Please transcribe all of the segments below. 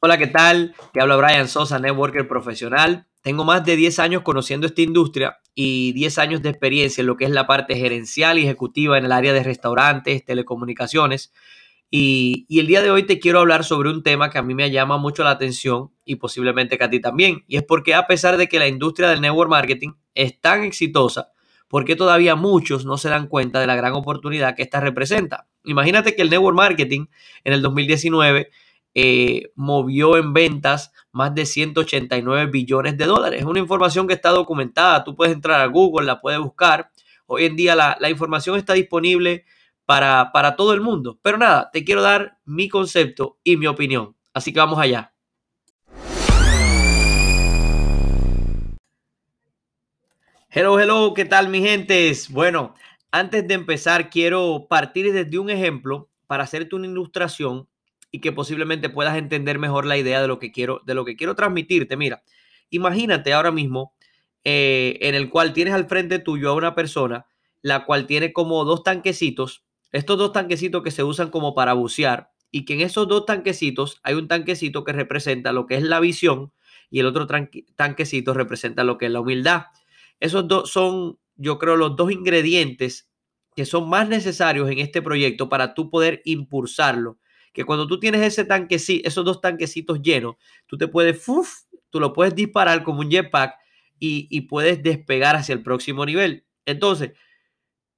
Hola, ¿qué tal? Te habla Brian Sosa, networker profesional. Tengo más de 10 años conociendo esta industria y 10 años de experiencia en lo que es la parte gerencial y ejecutiva en el área de restaurantes, telecomunicaciones. Y, el día de hoy te quiero hablar sobre un tema que a mí me llama mucho la atención y posiblemente que a ti también. Y es porque a pesar de que la industria del network marketing es tan exitosa, ¿por qué todavía muchos no se dan cuenta de la gran oportunidad que esta representa? Imagínate que el network marketing en el 2019 eh, movió en ventas más de 189 billones de dólares. Es una información que está documentada. Tú puedes entrar a Google, la puedes buscar. Hoy en día la, la información está disponible para, para todo el mundo. Pero nada, te quiero dar mi concepto y mi opinión. Así que vamos allá. Hello, hello, ¿qué tal mi gentes? Bueno, antes de empezar quiero partir desde un ejemplo para hacerte una ilustración y que posiblemente puedas entender mejor la idea de lo que quiero, de lo que quiero transmitirte. Mira, imagínate ahora mismo eh, en el cual tienes al frente tuyo a una persona, la cual tiene como dos tanquecitos, estos dos tanquecitos que se usan como para bucear, y que en esos dos tanquecitos hay un tanquecito que representa lo que es la visión y el otro tanquecito representa lo que es la humildad. Esos dos son, yo creo, los dos ingredientes que son más necesarios en este proyecto para tú poder impulsarlo que cuando tú tienes ese tanque, esos dos tanquecitos llenos, tú te puedes, tú lo puedes disparar como un jetpack y, y, puedes despegar hacia el próximo nivel. Entonces,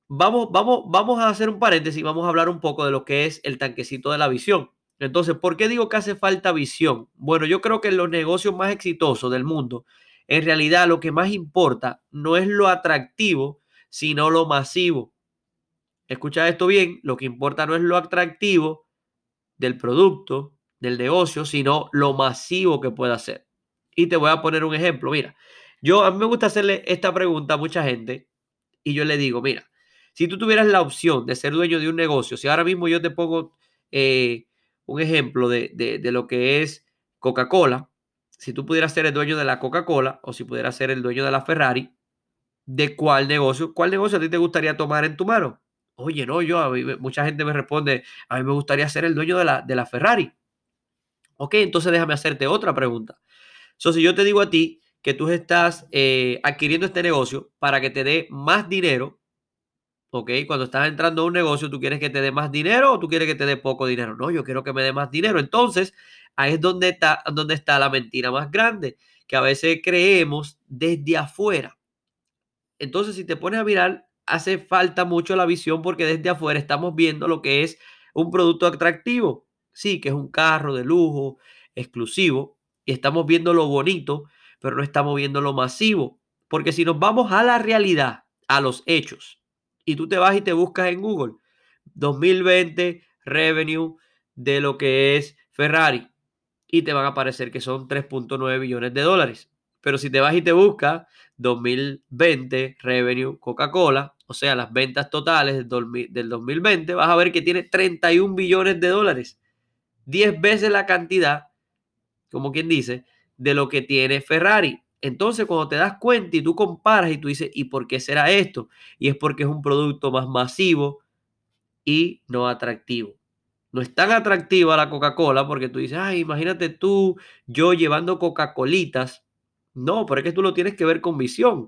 vamos, vamos, vamos a hacer un paréntesis, vamos a hablar un poco de lo que es el tanquecito de la visión. Entonces, ¿por qué digo que hace falta visión? Bueno, yo creo que en los negocios más exitosos del mundo, en realidad lo que más importa no es lo atractivo, sino lo masivo. Escucha esto bien, lo que importa no es lo atractivo, del producto, del negocio, sino lo masivo que pueda ser. Y te voy a poner un ejemplo. Mira, yo a mí me gusta hacerle esta pregunta a mucha gente y yo le digo, mira, si tú tuvieras la opción de ser dueño de un negocio, si ahora mismo yo te pongo eh, un ejemplo de, de lo que es Coca-Cola, si tú pudieras ser el dueño de la Coca-Cola o si pudieras ser el dueño de la Ferrari, ¿de cuál negocio? ¿Cuál negocio a ti te gustaría tomar en tu mano? Oye, no, yo, a mucha gente me responde, a mí me gustaría ser el dueño de la, de la Ferrari. Ok, entonces déjame hacerte otra pregunta. So, si yo te digo a ti que tú estás eh, adquiriendo este negocio para que te dé más dinero, ok, cuando estás entrando a un negocio, tú quieres que te dé más dinero o tú quieres que te dé poco dinero. No, yo quiero que me dé más dinero. Entonces, ahí es donde está, donde está la mentira más grande, que a veces creemos desde afuera. Entonces, si te pones a mirar hace falta mucho la visión porque desde afuera estamos viendo lo que es un producto atractivo. Sí, que es un carro de lujo, exclusivo, y estamos viendo lo bonito, pero no estamos viendo lo masivo. Porque si nos vamos a la realidad, a los hechos, y tú te vas y te buscas en Google 2020 revenue de lo que es Ferrari, y te van a aparecer que son 3.9 billones de dólares. Pero si te vas y te buscas 2020 revenue Coca-Cola, o sea, las ventas totales del 2020, vas a ver que tiene 31 billones de dólares. 10 veces la cantidad, como quien dice, de lo que tiene Ferrari. Entonces, cuando te das cuenta y tú comparas y tú dices, ¿y por qué será esto? Y es porque es un producto más masivo y no atractivo. No es tan atractiva la Coca-Cola porque tú dices, ay, imagínate tú, yo llevando Coca-Colitas. No, pero es que tú lo tienes que ver con visión.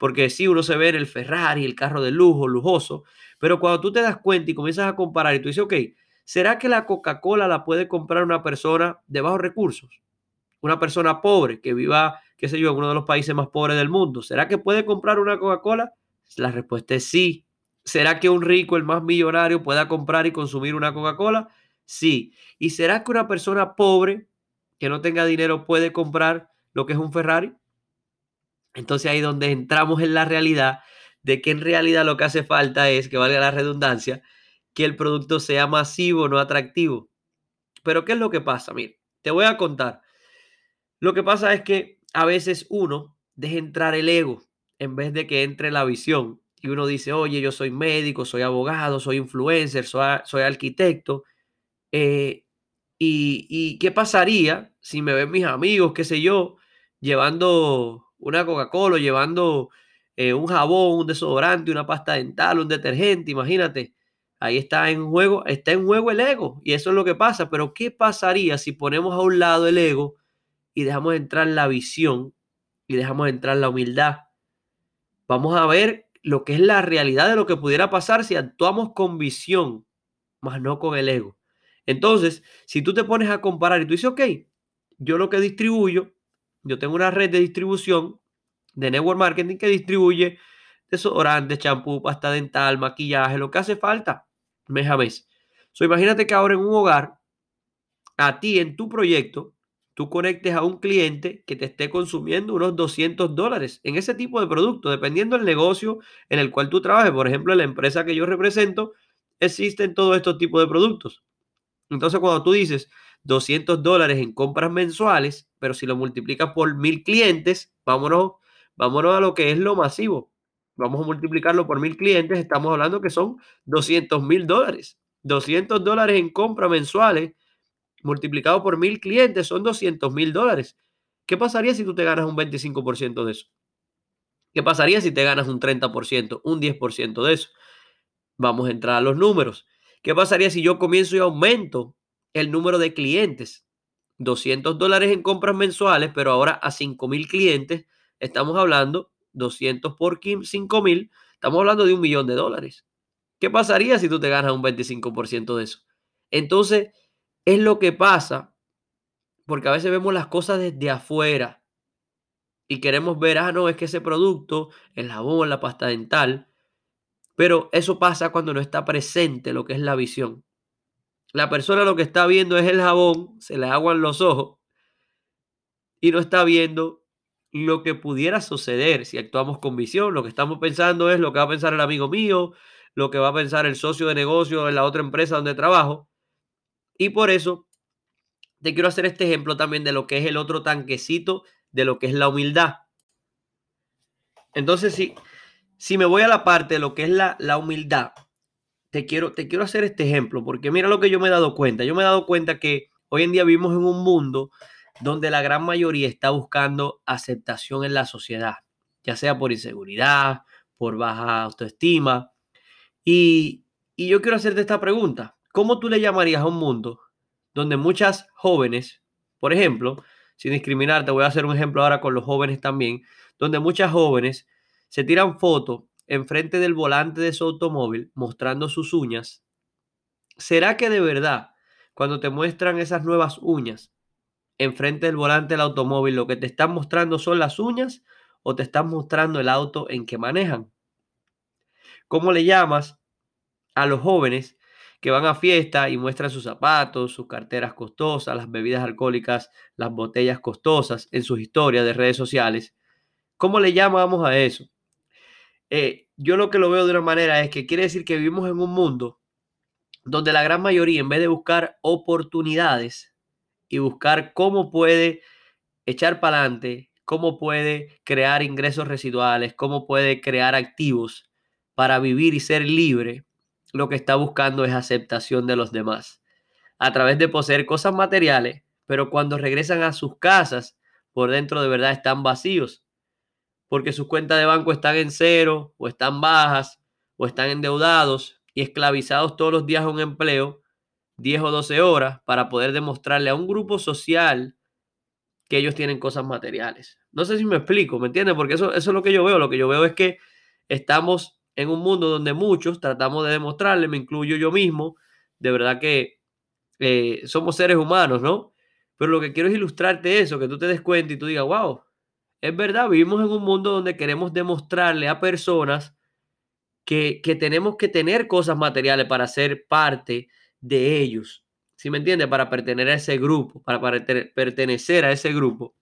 Porque sí, uno se ve en el Ferrari, el carro de lujo, lujoso, pero cuando tú te das cuenta y comienzas a comparar y tú dices, ok, ¿será que la Coca-Cola la puede comprar una persona de bajos recursos? Una persona pobre que viva, qué sé yo, en uno de los países más pobres del mundo. ¿Será que puede comprar una Coca-Cola? La respuesta es sí. ¿Será que un rico, el más millonario, pueda comprar y consumir una Coca-Cola? Sí. ¿Y será que una persona pobre que no tenga dinero puede comprar lo que es un Ferrari? Entonces ahí donde entramos en la realidad de que en realidad lo que hace falta es, que valga la redundancia, que el producto sea masivo, no atractivo. Pero ¿qué es lo que pasa? Mira, te voy a contar. Lo que pasa es que a veces uno deja entrar el ego en vez de que entre la visión. Y uno dice, oye, yo soy médico, soy abogado, soy influencer, soy, arquitecto. Eh, y, ¿Y qué pasaría si me ven mis amigos, qué sé yo, llevando una Coca-Cola, llevando eh, un jabón, un desodorante, una pasta dental, un detergente, imagínate. Ahí está en juego, está en juego el ego y eso es lo que pasa. Pero ¿qué pasaría si ponemos a un lado el ego y dejamos entrar la visión y dejamos entrar la humildad? Vamos a ver lo que es la realidad de lo que pudiera pasar si actuamos con visión, más no con el ego. Entonces, si tú te pones a comparar y tú dices, ok, yo lo que distribuyo, yo tengo una red de distribución de network marketing que distribuye desodorante, champú, pasta dental, maquillaje, lo que hace falta mes a mes. So, imagínate que ahora en un hogar, a ti en tu proyecto, tú conectes a un cliente que te esté consumiendo unos 200 dólares en ese tipo de producto, dependiendo del negocio en el cual tú trabajes. Por ejemplo, en la empresa que yo represento, existen todos estos tipos de productos. Entonces, cuando tú dices 200 dólares en compras mensuales, pero si lo multiplicas por mil clientes, vámonos, vámonos a lo que es lo masivo. Vamos a multiplicarlo por mil clientes, estamos hablando que son 200 mil dólares. 200 dólares en compras mensuales multiplicado por mil clientes son 200 mil dólares. ¿Qué pasaría si tú te ganas un 25% de eso? ¿Qué pasaría si te ganas un 30%, un 10% de eso? Vamos a entrar a los números. ¿Qué pasaría si yo comienzo y aumento el número de clientes? 200 dólares en compras mensuales, pero ahora a 5 mil clientes, estamos hablando 200 por 5 mil, estamos hablando de un millón de dólares. ¿Qué pasaría si tú te ganas un 25% de eso? Entonces, es lo que pasa, porque a veces vemos las cosas desde afuera y queremos ver, ah, no, es que ese producto, el jabón, la pasta dental, pero eso pasa cuando no está presente lo que es la visión. La persona lo que está viendo es el jabón, se le aguan los ojos y no está viendo lo que pudiera suceder si actuamos con visión. Lo que estamos pensando es lo que va a pensar el amigo mío, lo que va a pensar el socio de negocio en la otra empresa donde trabajo. Y por eso te quiero hacer este ejemplo también de lo que es el otro tanquecito de lo que es la humildad. Entonces, sí si me voy a la parte de lo que es la, la humildad, te quiero, te quiero hacer este ejemplo, porque mira lo que yo me he dado cuenta. Yo me he dado cuenta que hoy en día vivimos en un mundo donde la gran mayoría está buscando aceptación en la sociedad, ya sea por inseguridad, por baja autoestima. Y, y yo quiero hacerte esta pregunta. ¿Cómo tú le llamarías a un mundo donde muchas jóvenes, por ejemplo, sin discriminar, te voy a hacer un ejemplo ahora con los jóvenes también, donde muchas jóvenes se tiran fotos enfrente del volante de su automóvil mostrando sus uñas, ¿será que de verdad cuando te muestran esas nuevas uñas enfrente del volante del automóvil lo que te están mostrando son las uñas o te están mostrando el auto en que manejan? ¿Cómo le llamas a los jóvenes que van a fiesta y muestran sus zapatos, sus carteras costosas, las bebidas alcohólicas, las botellas costosas en sus historias de redes sociales? ¿Cómo le llamamos a eso? Eh, yo lo que lo veo de una manera es que quiere decir que vivimos en un mundo donde la gran mayoría, en vez de buscar oportunidades y buscar cómo puede echar para adelante, cómo puede crear ingresos residuales, cómo puede crear activos para vivir y ser libre, lo que está buscando es aceptación de los demás a través de poseer cosas materiales, pero cuando regresan a sus casas, por dentro de verdad están vacíos porque sus cuentas de banco están en cero o están bajas o están endeudados y esclavizados todos los días a un empleo, 10 o 12 horas, para poder demostrarle a un grupo social que ellos tienen cosas materiales. No sé si me explico, ¿me entiendes? Porque eso, eso es lo que yo veo. Lo que yo veo es que estamos en un mundo donde muchos tratamos de demostrarle, me incluyo yo mismo, de verdad que eh, somos seres humanos, ¿no? Pero lo que quiero es ilustrarte eso, que tú te des cuenta y tú digas, wow, es verdad, vivimos en un mundo donde queremos demostrarle a personas que, tenemos que tener cosas materiales para ser parte de ellos. ¿Sí me entiende? Para pertenecer a ese grupo, para, pertenecer a ese grupo.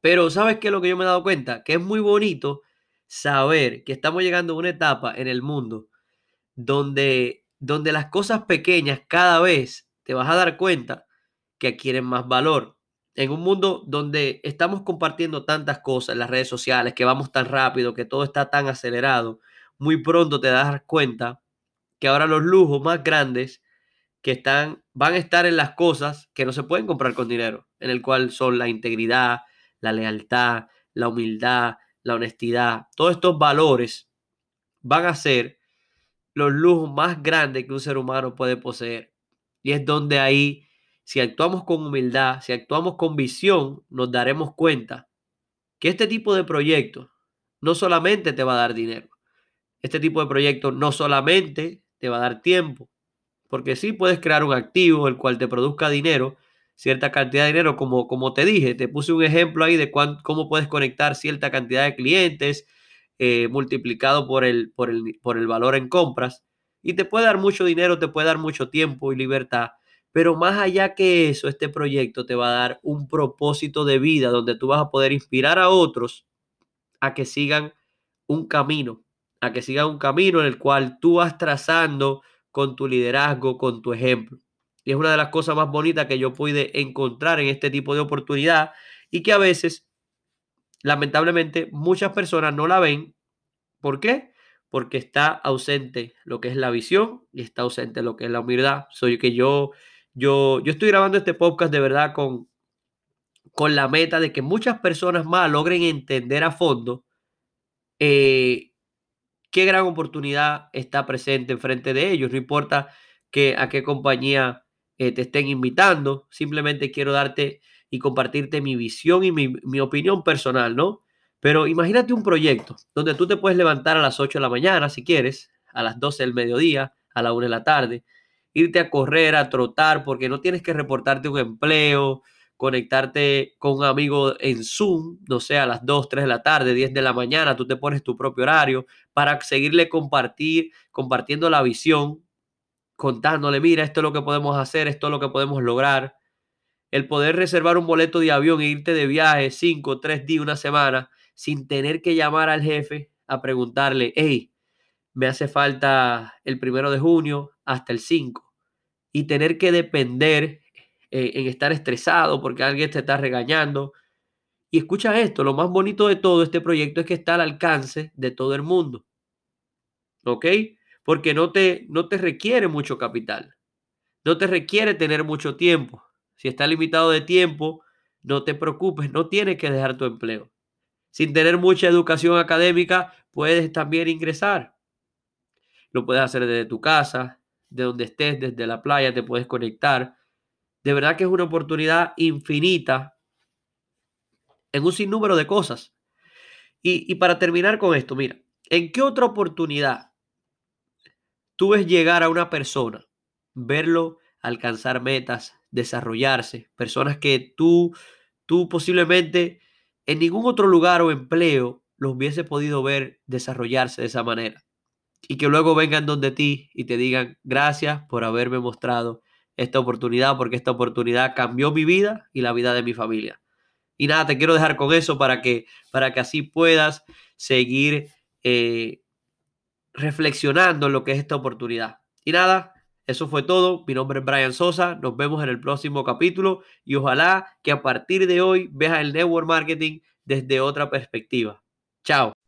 Pero ¿sabes qué es lo que yo me he dado cuenta? Que es muy bonito saber que estamos llegando a una etapa en el mundo donde, donde las cosas pequeñas cada vez te vas a dar cuenta que adquieren más valor en un mundo donde estamos compartiendo tantas cosas en las redes sociales, que vamos tan rápido, que todo está tan acelerado, muy pronto te das cuenta que ahora los lujos más grandes que están van a estar en las cosas que no se pueden comprar con dinero, en el cual son la integridad, la lealtad, la humildad, la honestidad, todos estos valores van a ser los lujos más grandes que un ser humano puede poseer. Y es donde ahí, si actuamos con humildad, si actuamos con visión, nos daremos cuenta que este tipo de proyectos no solamente te va a dar dinero, este tipo de proyectos no solamente te va a dar tiempo, porque sí puedes crear un activo el cual te produzca dinero, cierta cantidad de dinero, como, como te dije, te puse un ejemplo ahí de cómo puedes conectar cierta cantidad de clientes eh, multiplicado por el, por, el, por el valor en compras, y te puede dar mucho dinero, te puede dar mucho tiempo y libertad, pero más allá que eso, este proyecto te va a dar un propósito de vida donde tú vas a poder inspirar a otros a que sigan un camino, a que sigan un camino en el cual tú vas trazando con tu liderazgo, con tu ejemplo. Y es una de las cosas más bonitas que yo pude encontrar en este tipo de oportunidad y que a veces, lamentablemente, muchas personas no la ven. ¿Por qué? Porque está ausente lo que es la visión y está ausente lo que es la humildad. Soy que yo, yo, yo estoy grabando este podcast de verdad con, con la meta de que muchas personas más logren entender a fondo eh, qué gran oportunidad está presente enfrente de ellos. No importa que, a qué compañía eh, te estén invitando, simplemente quiero darte y compartirte mi visión y mi, mi, opinión personal, ¿no? Pero imagínate un proyecto donde tú te puedes levantar a las 8 de la mañana, si quieres, a las 12 del mediodía, a la 1 de la tarde, irte a correr, a trotar, porque no tienes que reportarte un empleo, conectarte con un amigo en Zoom, no sé, a las 2, 3 de la tarde, 10 de la mañana, tú te pones tu propio horario para seguirle compartir, compartiendo la visión, contándole, mira, esto es lo que podemos hacer, esto es lo que podemos lograr. El poder reservar un boleto de avión e irte de viaje 5, 3 días, una semana, sin tener que llamar al jefe a preguntarle, hey, me hace falta el primero de junio hasta el 5 y tener que depender eh, en estar estresado porque alguien te está regañando. Y escucha esto, lo más bonito de todo este proyecto es que está al alcance de todo el mundo. ¿Ok? Porque no te, no te requiere mucho capital. No te requiere tener mucho tiempo. Si está limitado de tiempo, no te preocupes, no tienes que dejar tu empleo. Sin tener mucha educación académica, puedes también ingresar. Lo puedes hacer desde tu casa, de donde estés, desde la playa, te puedes conectar de verdad que es una oportunidad infinita en un sinnúmero de cosas. Y, para terminar con esto, mira, ¿en qué otra oportunidad tú ves llegar a una persona, verlo alcanzar metas, desarrollarse, personas que tú, tú posiblemente en ningún otro lugar o empleo los hubiese podido ver desarrollarse de esa manera? Y que luego vengan donde ti y te digan gracias por haberme mostrado esta oportunidad porque esta oportunidad cambió mi vida y la vida de mi familia. Y nada, te quiero dejar con eso para que, para que así puedas seguir eh, reflexionando en lo que es esta oportunidad. Y nada, eso fue todo. Mi nombre es Brian Sosa. Nos vemos en el próximo capítulo y ojalá que a partir de hoy veas el network marketing desde otra perspectiva. Chao.